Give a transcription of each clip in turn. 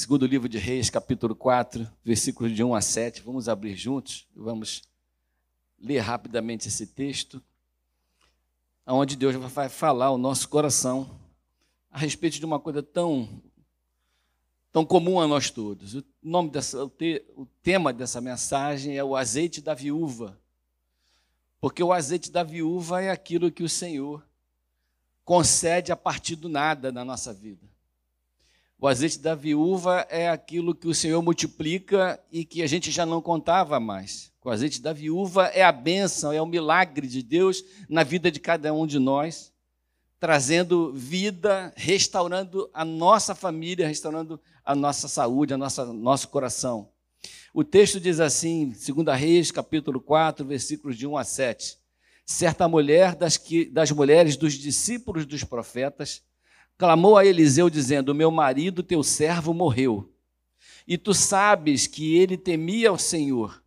Segundo livro de Reis, capítulo 4, versículos de 1 a 7. Vamos abrir juntos, vamos ler rapidamente esse texto, onde Deus vai falar ao nosso coração a respeito de uma coisa tão tão comum a nós todos. O nome dessa, o, te, o tema dessa mensagem é o azeite da viúva, porque o azeite da viúva é aquilo que o Senhor concede a partir do nada na nossa vida. O azeite da viúva é aquilo que o Senhor multiplica e que a gente já não contava mais. O azeite da viúva é a bênção, é o milagre de Deus na vida de cada um de nós, trazendo vida, restaurando a nossa família, restaurando a nossa saúde, a nossa, nosso coração. O texto diz assim, 2 Reis, capítulo 4, versículos de 1 a 7. Certa mulher das, que, das mulheres dos discípulos dos profetas clamou a Eliseu, dizendo: Meu marido, teu servo, morreu. E tu sabes que ele temia o Senhor.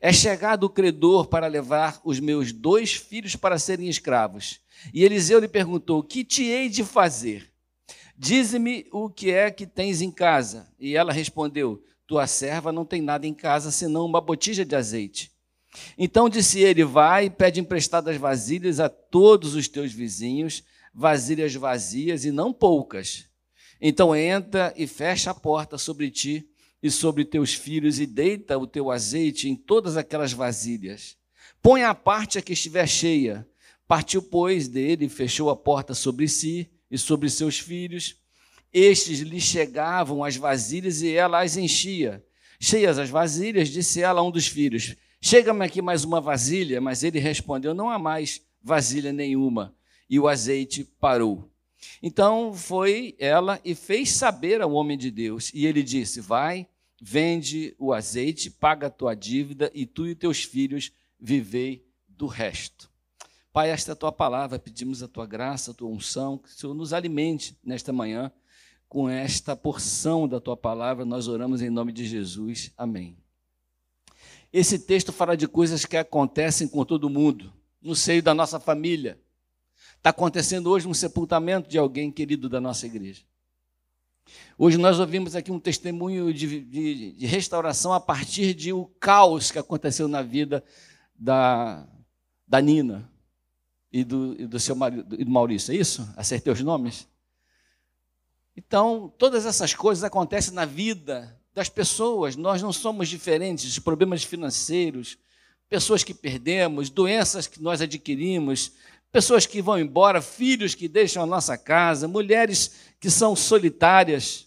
É chegado o credor para levar os meus dois filhos para serem escravos. E Eliseu lhe perguntou: Que te hei de fazer? Dize-me o que é que tens em casa. E ela respondeu: Tua serva não tem nada em casa senão uma botija de azeite. Então disse ele: Vai pede emprestadas vasilhas a todos os teus vizinhos vasilhas vazias e não poucas. Então entra e fecha a porta sobre ti e sobre teus filhos e deita o teu azeite em todas aquelas vasilhas. Põe a parte a que estiver cheia. Partiu, pois, dele e fechou a porta sobre si e sobre seus filhos. Estes lhe chegavam as vasilhas e ela as enchia. Cheias as vasilhas, disse ela a um dos filhos: Chega-me aqui mais uma vasilha. Mas ele respondeu: Não há mais vasilha nenhuma e o azeite parou. Então foi ela e fez saber ao homem de Deus, e ele disse: Vai, vende o azeite, paga a tua dívida, e tu e teus filhos vivei do resto. Pai, esta é a tua palavra, pedimos a tua graça, a tua unção, que o Senhor nos alimente nesta manhã com esta porção da tua palavra, nós oramos em nome de Jesus. Amém. Esse texto fala de coisas que acontecem com todo mundo, no seio da nossa família, Está acontecendo hoje um sepultamento de alguém querido da nossa igreja. Hoje nós ouvimos aqui um testemunho de, de, de restauração a partir de o um caos que aconteceu na vida da, da Nina e do, e do seu marido, e do Maurício. É isso? Acertei os nomes? Então, todas essas coisas acontecem na vida das pessoas. Nós não somos diferentes. Problemas financeiros, pessoas que perdemos, doenças que nós adquirimos, pessoas que vão embora, filhos que deixam a nossa casa, mulheres que são solitárias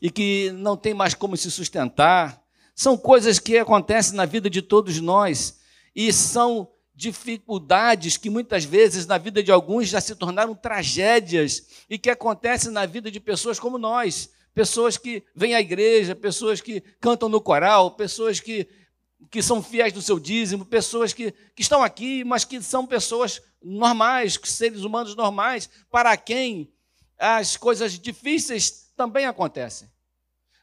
e que não têm mais como se sustentar. São coisas que acontecem na vida de todos nós e são dificuldades que muitas vezes na vida de alguns já se tornaram tragédias e que acontecem na vida de pessoas como nós, pessoas que vêm à igreja, pessoas que cantam no coral, pessoas que que são fiéis do seu dízimo, pessoas que, que estão aqui, mas que são pessoas normais, seres humanos normais, para quem as coisas difíceis também acontecem.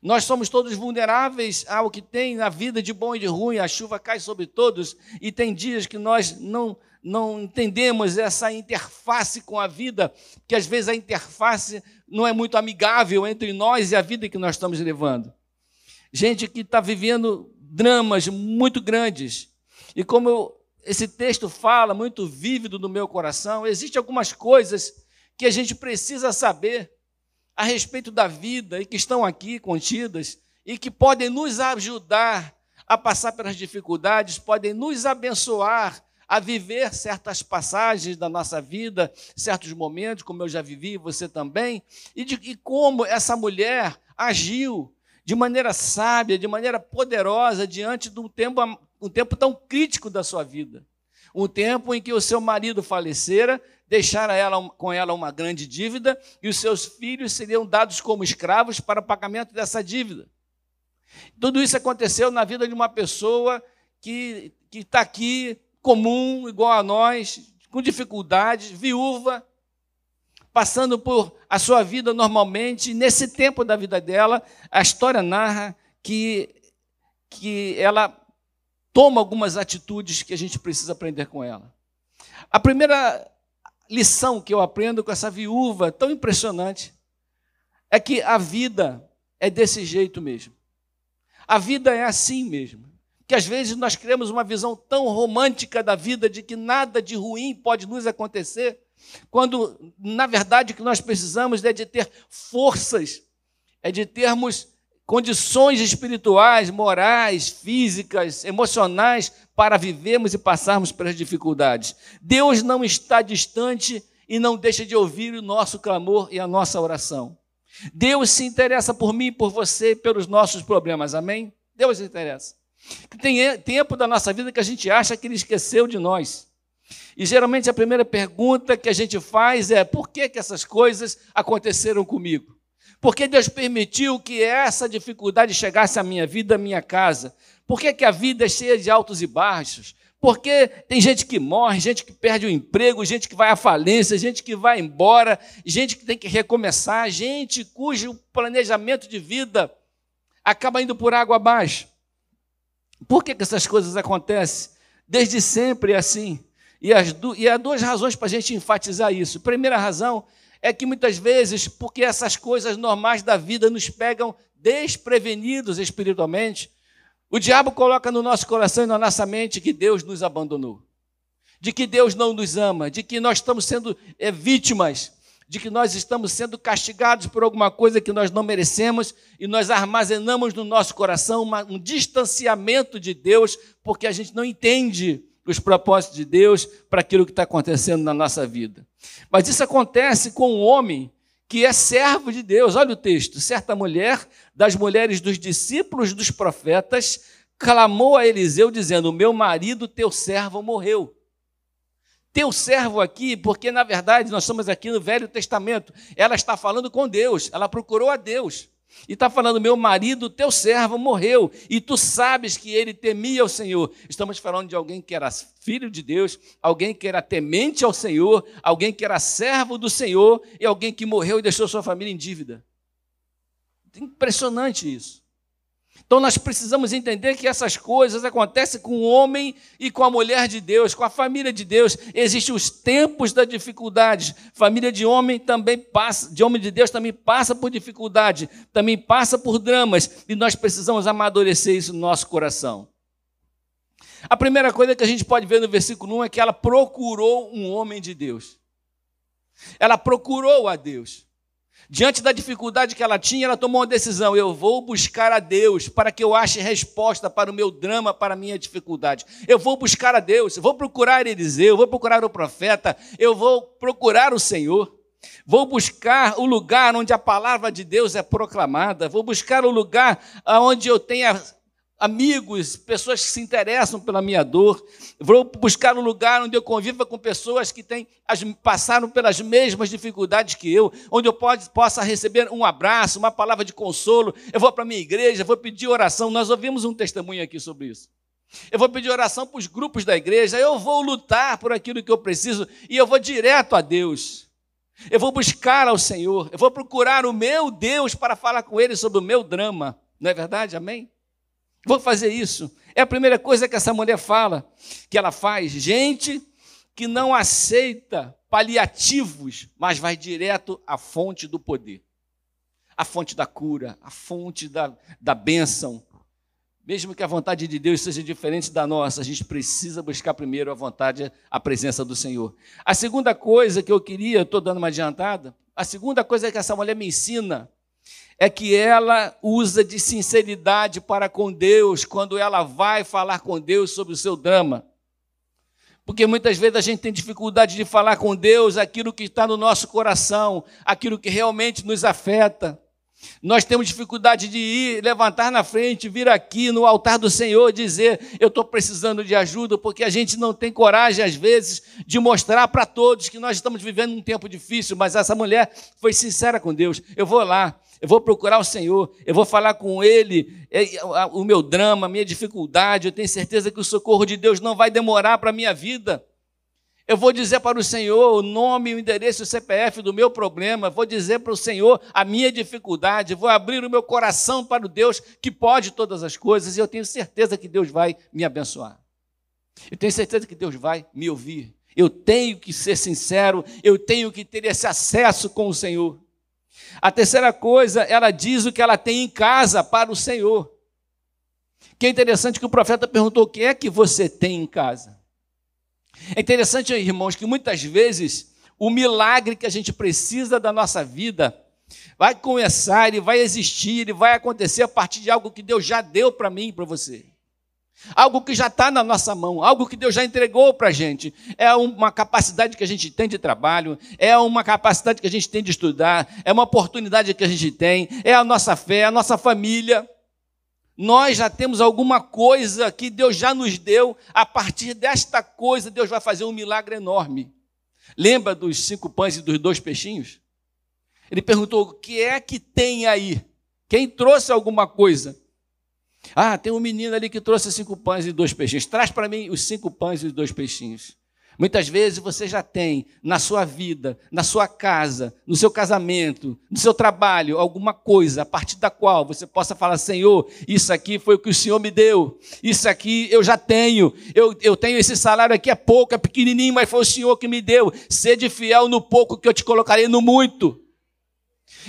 Nós somos todos vulneráveis ao que tem na vida de bom e de ruim, a chuva cai sobre todos, e tem dias que nós não, não entendemos essa interface com a vida, que às vezes a interface não é muito amigável entre nós e a vida que nós estamos levando. Gente que está vivendo dramas muito grandes. E como eu, esse texto fala, muito vívido no meu coração, existem algumas coisas que a gente precisa saber a respeito da vida e que estão aqui contidas e que podem nos ajudar a passar pelas dificuldades, podem nos abençoar a viver certas passagens da nossa vida, certos momentos, como eu já vivi, você também, e, de, e como essa mulher agiu de maneira sábia, de maneira poderosa, diante um tempo, um tempo tão crítico da sua vida. Um tempo em que o seu marido falecera, deixara ela, com ela uma grande dívida e os seus filhos seriam dados como escravos para o pagamento dessa dívida. Tudo isso aconteceu na vida de uma pessoa que está aqui, comum, igual a nós, com dificuldades, viúva, passando por a sua vida normalmente. Nesse tempo da vida dela, a história narra que, que ela toma algumas atitudes que a gente precisa aprender com ela. A primeira lição que eu aprendo com essa viúva tão impressionante é que a vida é desse jeito mesmo. A vida é assim mesmo. Que às vezes nós criamos uma visão tão romântica da vida de que nada de ruim pode nos acontecer, quando na verdade o que nós precisamos é de ter forças, é de termos condições espirituais, morais, físicas, emocionais para vivermos e passarmos pelas dificuldades. Deus não está distante e não deixa de ouvir o nosso clamor e a nossa oração. Deus se interessa por mim, por você, pelos nossos problemas, amém? Deus se interessa. Tem tempo da nossa vida que a gente acha que Ele esqueceu de nós. E geralmente a primeira pergunta que a gente faz é: por que, que essas coisas aconteceram comigo? Porque Deus permitiu que essa dificuldade chegasse à minha vida, à minha casa? Por que, que a vida é cheia de altos e baixos? Porque tem gente que morre, gente que perde o emprego, gente que vai à falência, gente que vai embora, gente que tem que recomeçar, gente cujo planejamento de vida acaba indo por água abaixo. Por que, que essas coisas acontecem? Desde sempre é assim. E, as, e há duas razões para a gente enfatizar isso. Primeira razão é que muitas vezes, porque essas coisas normais da vida nos pegam desprevenidos espiritualmente, o diabo coloca no nosso coração e na nossa mente que Deus nos abandonou, de que Deus não nos ama, de que nós estamos sendo é, vítimas, de que nós estamos sendo castigados por alguma coisa que nós não merecemos e nós armazenamos no nosso coração uma, um distanciamento de Deus, porque a gente não entende os propósitos de Deus para aquilo que está acontecendo na nossa vida. Mas isso acontece com um homem que é servo de Deus. Olha o texto: certa mulher das mulheres dos discípulos dos profetas clamou a Eliseu, dizendo: Meu marido, teu servo, morreu. Teu servo aqui, porque na verdade nós estamos aqui no Velho Testamento, ela está falando com Deus, ela procurou a Deus. E está falando: meu marido, teu servo, morreu, e tu sabes que ele temia o Senhor. Estamos falando de alguém que era filho de Deus, alguém que era temente ao Senhor, alguém que era servo do Senhor, e alguém que morreu e deixou sua família em dívida. Impressionante isso. Então nós precisamos entender que essas coisas acontecem com o homem e com a mulher de Deus, com a família de Deus. Existem os tempos da dificuldade. Família de homem também passa, de homem de Deus também passa por dificuldade, também passa por dramas, e nós precisamos amadurecer isso no nosso coração. A primeira coisa que a gente pode ver no versículo 1 é que ela procurou um homem de Deus. Ela procurou a Deus. Diante da dificuldade que ela tinha, ela tomou uma decisão: eu vou buscar a Deus para que eu ache resposta para o meu drama, para a minha dificuldade. Eu vou buscar a Deus, eu vou procurar Eliseu, eu vou procurar o profeta, eu vou procurar o Senhor. Vou buscar o lugar onde a palavra de Deus é proclamada, vou buscar o lugar onde eu tenha amigos, pessoas que se interessam pela minha dor. Vou buscar um lugar onde eu conviva com pessoas que têm, passaram pelas mesmas dificuldades que eu, onde eu pode, possa receber um abraço, uma palavra de consolo. Eu vou para a minha igreja, vou pedir oração. Nós ouvimos um testemunho aqui sobre isso. Eu vou pedir oração para os grupos da igreja, eu vou lutar por aquilo que eu preciso e eu vou direto a Deus. Eu vou buscar ao Senhor, eu vou procurar o meu Deus para falar com Ele sobre o meu drama. Não é verdade? Amém? Vou fazer isso. É a primeira coisa que essa mulher fala, que ela faz. Gente que não aceita paliativos, mas vai direto à fonte do poder, à fonte da cura, à fonte da, da bênção. Mesmo que a vontade de Deus seja diferente da nossa, a gente precisa buscar primeiro a vontade, a presença do Senhor. A segunda coisa que eu queria, estou dando uma adiantada, a segunda coisa que essa mulher me ensina é que ela usa de sinceridade para com Deus quando ela vai falar com Deus sobre o seu drama. Porque muitas vezes a gente tem dificuldade de falar com Deus aquilo que está no nosso coração, aquilo que realmente nos afeta. Nós temos dificuldade de ir, levantar na frente, vir aqui no altar do Senhor dizer: Eu estou precisando de ajuda, porque a gente não tem coragem, às vezes, de mostrar para todos que nós estamos vivendo um tempo difícil. Mas essa mulher foi sincera com Deus: Eu vou lá, eu vou procurar o Senhor, eu vou falar com Ele é, o meu drama, a minha dificuldade. Eu tenho certeza que o socorro de Deus não vai demorar para a minha vida. Eu vou dizer para o Senhor o nome, o endereço, o CPF do meu problema. Vou dizer para o Senhor a minha dificuldade. Vou abrir o meu coração para o Deus que pode todas as coisas. E eu tenho certeza que Deus vai me abençoar. Eu tenho certeza que Deus vai me ouvir. Eu tenho que ser sincero. Eu tenho que ter esse acesso com o Senhor. A terceira coisa, ela diz o que ela tem em casa para o Senhor. Que é interessante que o profeta perguntou: o que é que você tem em casa? É interessante, irmãos, que muitas vezes o milagre que a gente precisa da nossa vida vai começar, ele vai existir, ele vai acontecer a partir de algo que Deus já deu para mim e para você. Algo que já está na nossa mão, algo que Deus já entregou para a gente. É uma capacidade que a gente tem de trabalho, é uma capacidade que a gente tem de estudar, é uma oportunidade que a gente tem, é a nossa fé, a nossa família. Nós já temos alguma coisa que Deus já nos deu, a partir desta coisa, Deus vai fazer um milagre enorme. Lembra dos cinco pães e dos dois peixinhos? Ele perguntou: o que é que tem aí? Quem trouxe alguma coisa? Ah, tem um menino ali que trouxe cinco pães e dois peixinhos. Traz para mim os cinco pães e os dois peixinhos. Muitas vezes você já tem na sua vida, na sua casa, no seu casamento, no seu trabalho, alguma coisa a partir da qual você possa falar: Senhor, isso aqui foi o que o Senhor me deu, isso aqui eu já tenho, eu, eu tenho esse salário aqui, é pouco, é pequenininho, mas foi o Senhor que me deu. Sede fiel no pouco que eu te colocarei no muito.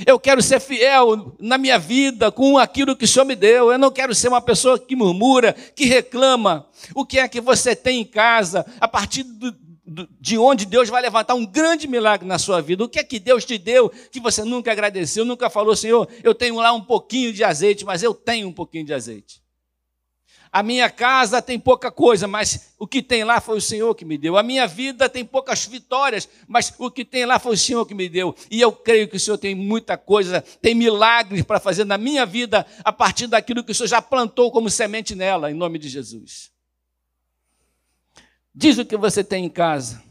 Eu quero ser fiel na minha vida com aquilo que o Senhor me deu. Eu não quero ser uma pessoa que murmura, que reclama. O que é que você tem em casa, a partir do, do, de onde Deus vai levantar um grande milagre na sua vida? O que é que Deus te deu que você nunca agradeceu, nunca falou, Senhor, eu tenho lá um pouquinho de azeite, mas eu tenho um pouquinho de azeite. A minha casa tem pouca coisa, mas o que tem lá foi o Senhor que me deu. A minha vida tem poucas vitórias, mas o que tem lá foi o Senhor que me deu. E eu creio que o Senhor tem muita coisa, tem milagres para fazer na minha vida a partir daquilo que o Senhor já plantou como semente nela, em nome de Jesus. Diz o que você tem em casa,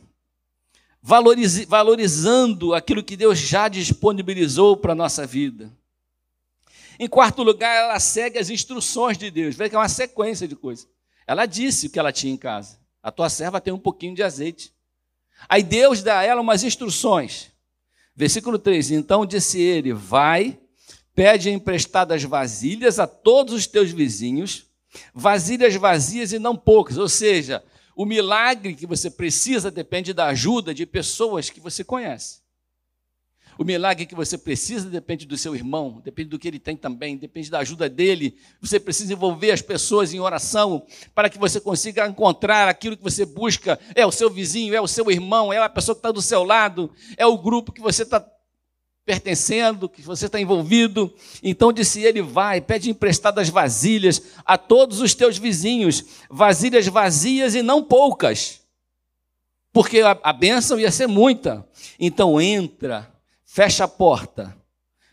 valorizando aquilo que Deus já disponibilizou para a nossa vida. Em quarto lugar, ela segue as instruções de Deus. Vê que é uma sequência de coisas. Ela disse o que ela tinha em casa. A tua serva tem um pouquinho de azeite. Aí Deus dá a ela umas instruções. Versículo 3: Então disse ele: Vai, pede emprestadas vasilhas a todos os teus vizinhos, vasilhas vazias e não poucas. Ou seja, o milagre que você precisa depende da ajuda de pessoas que você conhece. O milagre que você precisa depende do seu irmão, depende do que ele tem também, depende da ajuda dele. Você precisa envolver as pessoas em oração para que você consiga encontrar aquilo que você busca. É o seu vizinho, é o seu irmão, é a pessoa que está do seu lado, é o grupo que você está pertencendo, que você está envolvido. Então disse ele: Vai, pede emprestadas vasilhas a todos os teus vizinhos, vasilhas vazias e não poucas, porque a bênção ia ser muita. Então entra fecha a porta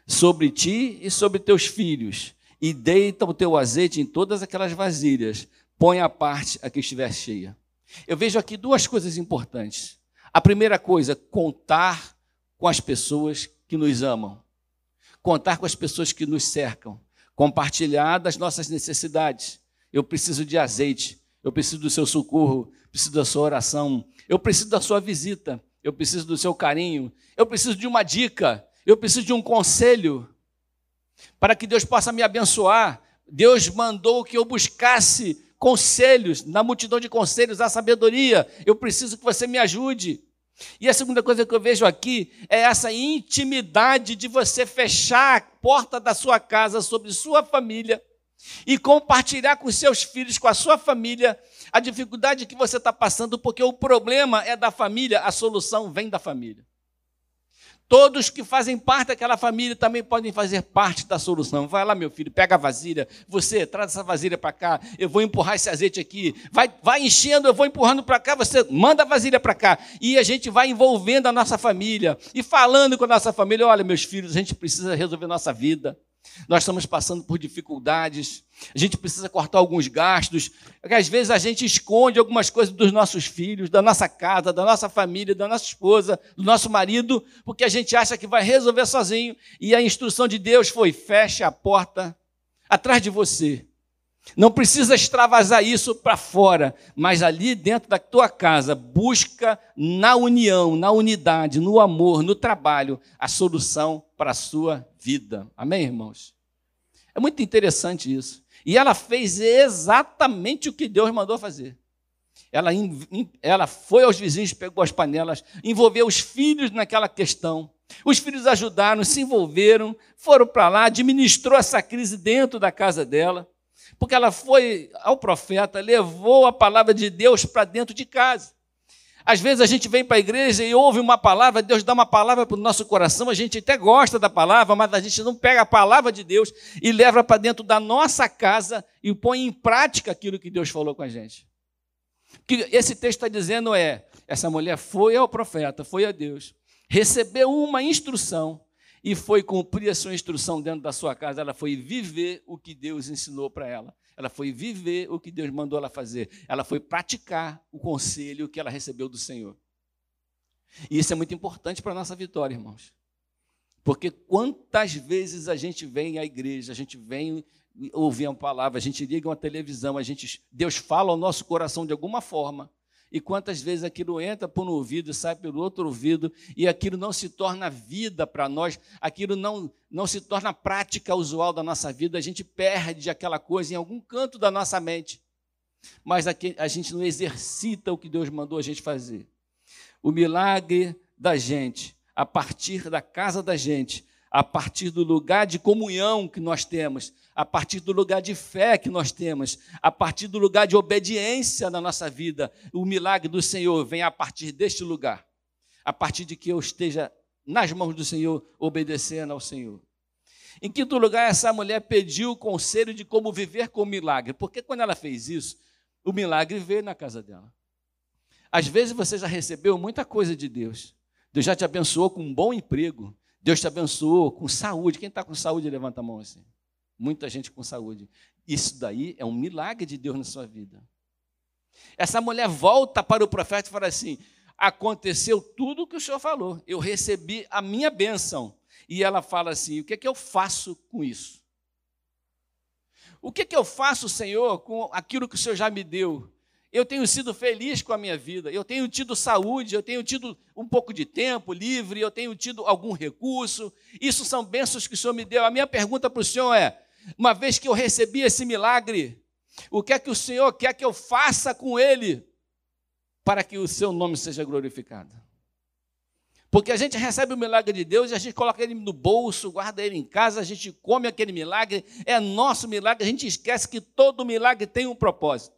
sobre ti e sobre teus filhos, e deita o teu azeite em todas aquelas vasilhas, põe a parte a que estiver cheia. Eu vejo aqui duas coisas importantes. A primeira coisa, contar com as pessoas que nos amam, contar com as pessoas que nos cercam, compartilhar das nossas necessidades. Eu preciso de azeite, eu preciso do seu socorro, preciso da sua oração, eu preciso da sua visita eu preciso do seu carinho, eu preciso de uma dica, eu preciso de um conselho, para que Deus possa me abençoar. Deus mandou que eu buscasse conselhos, na multidão de conselhos, a sabedoria. Eu preciso que você me ajude. E a segunda coisa que eu vejo aqui é essa intimidade de você fechar a porta da sua casa sobre sua família e compartilhar com seus filhos, com a sua família, a dificuldade que você está passando, porque o problema é da família, a solução vem da família. Todos que fazem parte daquela família também podem fazer parte da solução. Vai lá, meu filho, pega a vasilha. Você traz essa vasilha para cá. Eu vou empurrar esse azeite aqui. Vai, vai enchendo, eu vou empurrando para cá. Você manda a vasilha para cá. E a gente vai envolvendo a nossa família e falando com a nossa família. Olha, meus filhos, a gente precisa resolver nossa vida. Nós estamos passando por dificuldades, a gente precisa cortar alguns gastos, porque às vezes a gente esconde algumas coisas dos nossos filhos, da nossa casa, da nossa família, da nossa esposa, do nosso marido, porque a gente acha que vai resolver sozinho, e a instrução de Deus foi: feche a porta atrás de você. Não precisa extravasar isso para fora, mas ali dentro da tua casa, busca na união, na unidade, no amor, no trabalho, a solução para a sua vida. Amém, irmãos? É muito interessante isso. E ela fez exatamente o que Deus mandou fazer. Ela, ela foi aos vizinhos, pegou as panelas, envolveu os filhos naquela questão. Os filhos ajudaram, se envolveram, foram para lá, administrou essa crise dentro da casa dela, porque ela foi ao profeta, levou a palavra de Deus para dentro de casa. Às vezes a gente vem para a igreja e ouve uma palavra, Deus dá uma palavra para o nosso coração, a gente até gosta da palavra, mas a gente não pega a palavra de Deus e leva para dentro da nossa casa e põe em prática aquilo que Deus falou com a gente. O que esse texto está dizendo é: essa mulher foi ao profeta, foi a Deus, recebeu uma instrução e foi cumprir a sua instrução dentro da sua casa. Ela foi viver o que Deus ensinou para ela. Ela foi viver o que Deus mandou ela fazer. Ela foi praticar o conselho que ela recebeu do Senhor. E isso é muito importante para a nossa vitória, irmãos. Porque quantas vezes a gente vem à igreja, a gente vem ouvir uma palavra, a gente liga uma televisão, a gente, Deus fala ao nosso coração de alguma forma, e quantas vezes aquilo entra por um ouvido e sai pelo outro ouvido, e aquilo não se torna vida para nós, aquilo não, não se torna prática usual da nossa vida, a gente perde aquela coisa em algum canto da nossa mente, mas aqui, a gente não exercita o que Deus mandou a gente fazer. O milagre da gente, a partir da casa da gente, a partir do lugar de comunhão que nós temos, a partir do lugar de fé que nós temos, a partir do lugar de obediência na nossa vida. O milagre do Senhor vem a partir deste lugar, a partir de que eu esteja nas mãos do Senhor, obedecendo ao Senhor. Em quinto lugar, essa mulher pediu o conselho de como viver com o milagre, porque quando ela fez isso, o milagre veio na casa dela. Às vezes você já recebeu muita coisa de Deus. Deus já te abençoou com um bom emprego. Deus te abençoou com saúde. Quem está com saúde, levanta a mão assim. Muita gente com saúde. Isso daí é um milagre de Deus na sua vida. Essa mulher volta para o profeta e fala assim: aconteceu tudo o que o senhor falou, eu recebi a minha bênção. E ela fala assim: o que é que eu faço com isso? O que é que eu faço, Senhor, com aquilo que o Senhor já me deu? Eu tenho sido feliz com a minha vida, eu tenho tido saúde, eu tenho tido um pouco de tempo livre, eu tenho tido algum recurso. Isso são bênçãos que o Senhor me deu. A minha pergunta para o Senhor é: uma vez que eu recebi esse milagre, o que é que o Senhor quer que eu faça com ele para que o seu nome seja glorificado? Porque a gente recebe o milagre de Deus e a gente coloca ele no bolso, guarda ele em casa, a gente come aquele milagre, é nosso milagre, a gente esquece que todo milagre tem um propósito.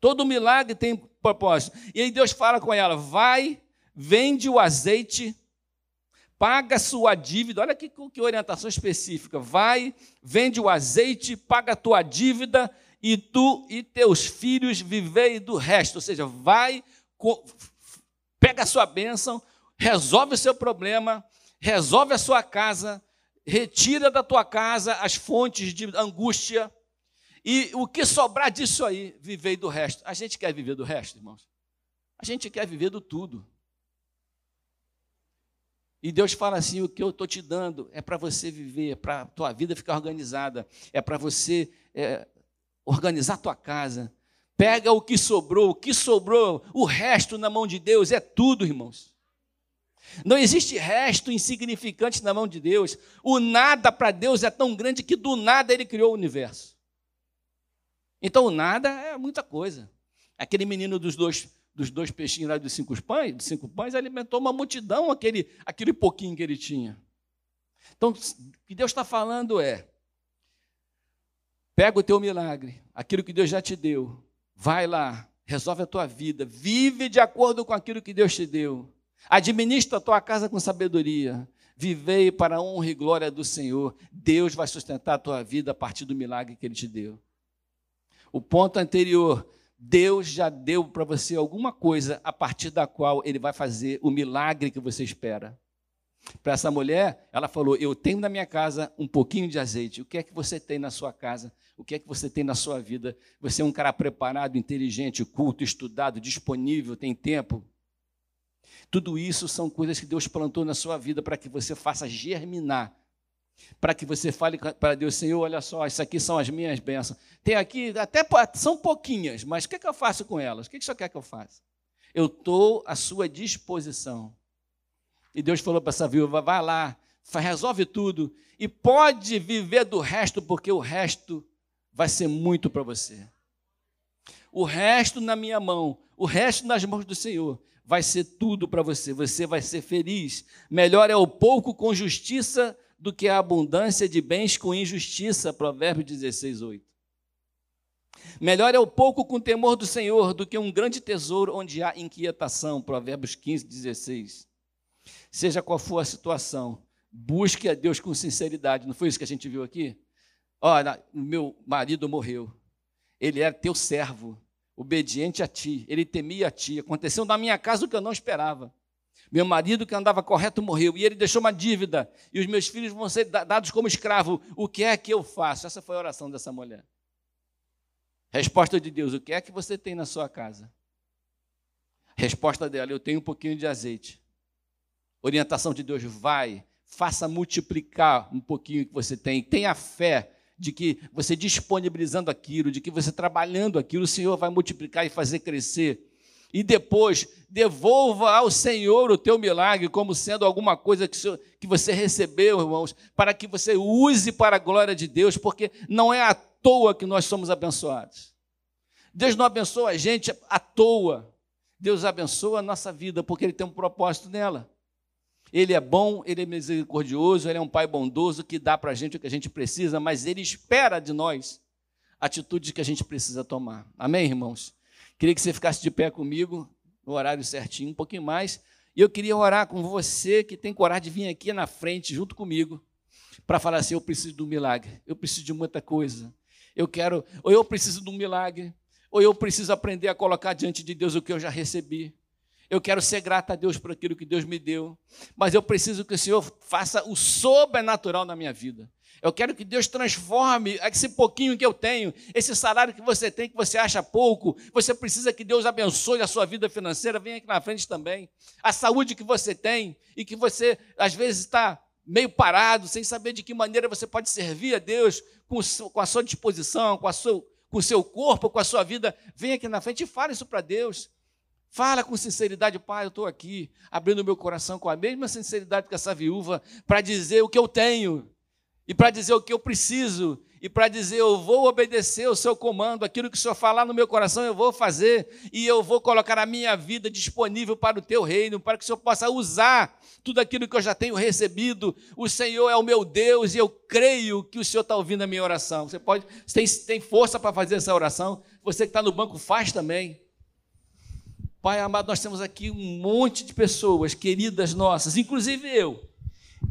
Todo milagre tem propósito. E aí Deus fala com ela: vai, vende o azeite, paga sua dívida. Olha que, que orientação específica. Vai, vende o azeite, paga a tua dívida, e tu e teus filhos vivei do resto. Ou seja, vai, pega a sua bênção, resolve o seu problema, resolve a sua casa, retira da tua casa as fontes de angústia e o que sobrar disso aí, vivei do resto. A gente quer viver do resto, irmãos? A gente quer viver do tudo. E Deus fala assim: o que eu estou te dando é para você viver, é para a tua vida ficar organizada, é para você é, organizar a tua casa. Pega o que sobrou, o que sobrou, o resto na mão de Deus é tudo, irmãos. Não existe resto insignificante na mão de Deus. O nada para Deus é tão grande que do nada Ele criou o universo. Então, nada é muita coisa. Aquele menino dos dois, dos dois peixinhos lá dos cinco pães, dos cinco pães alimentou uma multidão, aquele, aquele pouquinho que ele tinha. Então, o que Deus está falando é: pega o teu milagre, aquilo que Deus já te deu, vai lá, resolve a tua vida, vive de acordo com aquilo que Deus te deu, administra a tua casa com sabedoria, vivei para a honra e glória do Senhor. Deus vai sustentar a tua vida a partir do milagre que Ele te deu. O ponto anterior, Deus já deu para você alguma coisa a partir da qual ele vai fazer o milagre que você espera. Para essa mulher, ela falou: Eu tenho na minha casa um pouquinho de azeite. O que é que você tem na sua casa? O que é que você tem na sua vida? Você é um cara preparado, inteligente, culto, estudado, disponível, tem tempo? Tudo isso são coisas que Deus plantou na sua vida para que você faça germinar para que você fale para Deus, Senhor, olha só, isso aqui são as minhas bênçãos. Tem aqui, até são pouquinhas, mas o que, é que eu faço com elas? O que, é que o Senhor quer que eu faça? Eu estou à sua disposição. E Deus falou para essa viúva: vai lá, resolve tudo e pode viver do resto, porque o resto vai ser muito para você. o resto na minha mão, o resto nas mãos do Senhor, vai ser tudo para você. Você vai ser feliz. Melhor é o pouco com justiça do que a abundância de bens com injustiça. Provérbios 16, 8. Melhor é o pouco com temor do Senhor do que um grande tesouro onde há inquietação. Provérbios 15, 16. Seja qual for a situação, busque a Deus com sinceridade. Não foi isso que a gente viu aqui? Olha, meu marido morreu. Ele era teu servo, obediente a ti. Ele temia a ti. Aconteceu na minha casa o que eu não esperava. Meu marido que andava correto morreu e ele deixou uma dívida e os meus filhos vão ser dados como escravo. O que é que eu faço? Essa foi a oração dessa mulher. Resposta de Deus: O que é que você tem na sua casa? Resposta dela: Eu tenho um pouquinho de azeite. Orientação de Deus: Vai, faça multiplicar um pouquinho que você tem. Tenha fé de que você disponibilizando aquilo, de que você trabalhando aquilo, o Senhor vai multiplicar e fazer crescer. E depois, devolva ao Senhor o teu milagre como sendo alguma coisa que, você recebeu, irmãos, para que você use para a glória de Deus, porque não é à toa que nós somos abençoados. Deus não abençoa a gente à toa. Deus abençoa a nossa vida, porque Ele tem um propósito nela. Ele é bom, ele é misericordioso, ele é um pai bondoso que dá para a gente o que a gente precisa, mas ele espera de nós atitudes que a gente precisa tomar. Amém, irmãos? Queria que você ficasse de pé comigo, no horário certinho, um pouquinho mais. E eu queria orar com você que tem coragem de vir aqui na frente, junto comigo, para falar assim: eu preciso de um milagre, eu preciso de muita coisa. Eu quero, ou eu preciso de um milagre, ou eu preciso aprender a colocar diante de Deus o que eu já recebi. Eu quero ser grato a Deus por aquilo que Deus me deu, mas eu preciso que o Senhor faça o sobrenatural na minha vida. Eu quero que Deus transforme esse pouquinho que eu tenho, esse salário que você tem, que você acha pouco. Você precisa que Deus abençoe a sua vida financeira. Vem aqui na frente também. A saúde que você tem e que você, às vezes, está meio parado, sem saber de que maneira você pode servir a Deus com a sua disposição, com, a com o seu corpo, com a sua vida. Vem aqui na frente e fale isso para Deus. Fala com sinceridade, pai, eu estou aqui, abrindo meu coração com a mesma sinceridade que essa viúva, para dizer o que eu tenho, e para dizer o que eu preciso, e para dizer eu vou obedecer o seu comando, aquilo que o Senhor falar no meu coração eu vou fazer, e eu vou colocar a minha vida disponível para o teu reino, para que o Senhor possa usar tudo aquilo que eu já tenho recebido. O Senhor é o meu Deus, e eu creio que o Senhor está ouvindo a minha oração. Você pode, você tem, tem força para fazer essa oração, você que está no banco faz também. Pai amado, nós temos aqui um monte de pessoas queridas nossas, inclusive eu,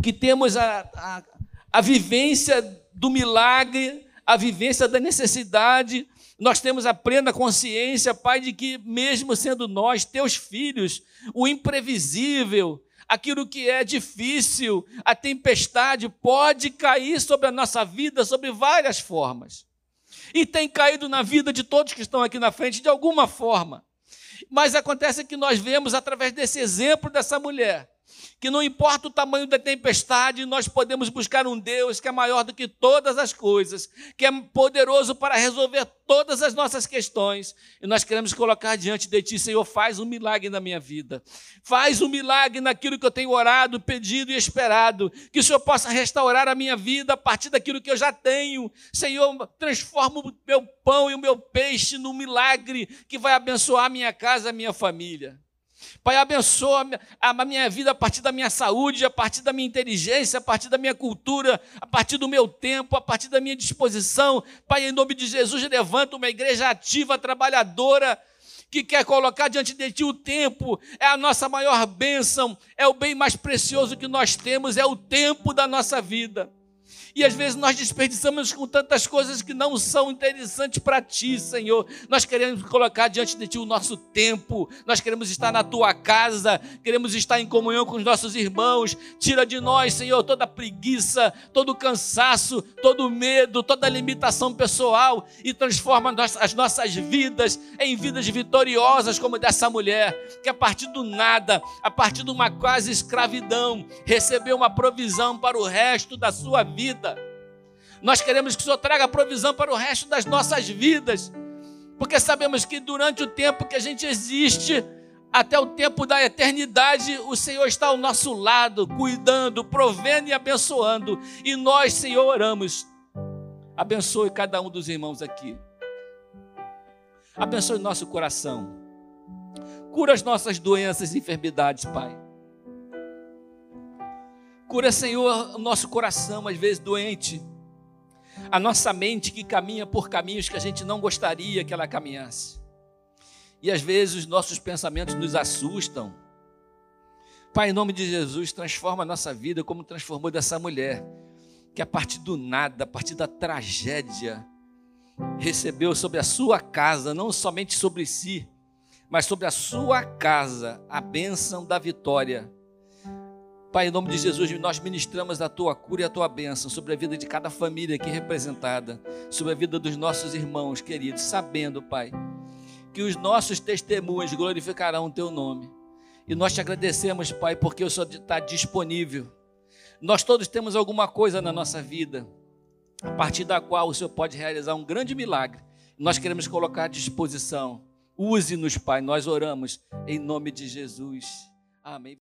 que temos a, a, a vivência do milagre, a vivência da necessidade, nós temos a plena consciência, Pai, de que mesmo sendo nós, teus filhos, o imprevisível, aquilo que é difícil, a tempestade pode cair sobre a nossa vida sobre várias formas. E tem caído na vida de todos que estão aqui na frente de alguma forma. Mas acontece que nós vemos através desse exemplo dessa mulher que não importa o tamanho da tempestade, nós podemos buscar um Deus que é maior do que todas as coisas, que é poderoso para resolver todas as nossas questões. E nós queremos colocar diante de Ti, Senhor, faz um milagre na minha vida. Faz um milagre naquilo que eu tenho orado, pedido e esperado. Que o Senhor possa restaurar a minha vida a partir daquilo que eu já tenho. Senhor, transforma o meu pão e o meu peixe num milagre que vai abençoar a minha casa, a minha família. Pai, abençoa a minha vida a partir da minha saúde, a partir da minha inteligência, a partir da minha cultura, a partir do meu tempo, a partir da minha disposição. Pai, em nome de Jesus, levanta uma igreja ativa, trabalhadora, que quer colocar diante de Ti o tempo. É a nossa maior bênção, é o bem mais precioso que nós temos, é o tempo da nossa vida. E às vezes nós desperdiçamos com tantas coisas que não são interessantes para ti, Senhor. Nós queremos colocar diante de ti o nosso tempo, nós queremos estar na tua casa, queremos estar em comunhão com os nossos irmãos. Tira de nós, Senhor, toda preguiça, todo cansaço, todo medo, toda limitação pessoal e transforma as nossas vidas em vidas vitoriosas, como dessa mulher, que a partir do nada, a partir de uma quase escravidão, recebeu uma provisão para o resto da sua vida. Nós queremos que o Senhor traga provisão para o resto das nossas vidas, porque sabemos que durante o tempo que a gente existe, até o tempo da eternidade, o Senhor está ao nosso lado, cuidando, provendo e abençoando. E nós, Senhor, oramos. Abençoe cada um dos irmãos aqui. Abençoe nosso coração. Cura as nossas doenças e enfermidades, Pai. Cura, Senhor, o nosso coração, às vezes doente. A nossa mente que caminha por caminhos que a gente não gostaria que ela caminhasse. E às vezes os nossos pensamentos nos assustam. Pai, em nome de Jesus, transforma a nossa vida como transformou dessa mulher, que a partir do nada, a partir da tragédia, recebeu sobre a sua casa, não somente sobre si, mas sobre a sua casa, a bênção da vitória. Pai, em nome de Jesus, nós ministramos a tua cura e a tua bênção sobre a vida de cada família aqui representada, sobre a vida dos nossos irmãos queridos, sabendo, Pai, que os nossos testemunhos glorificarão o teu nome. E nós te agradecemos, Pai, porque o Senhor está disponível. Nós todos temos alguma coisa na nossa vida, a partir da qual o Senhor pode realizar um grande milagre. Nós queremos colocar à disposição. Use-nos, Pai, nós oramos em nome de Jesus. Amém.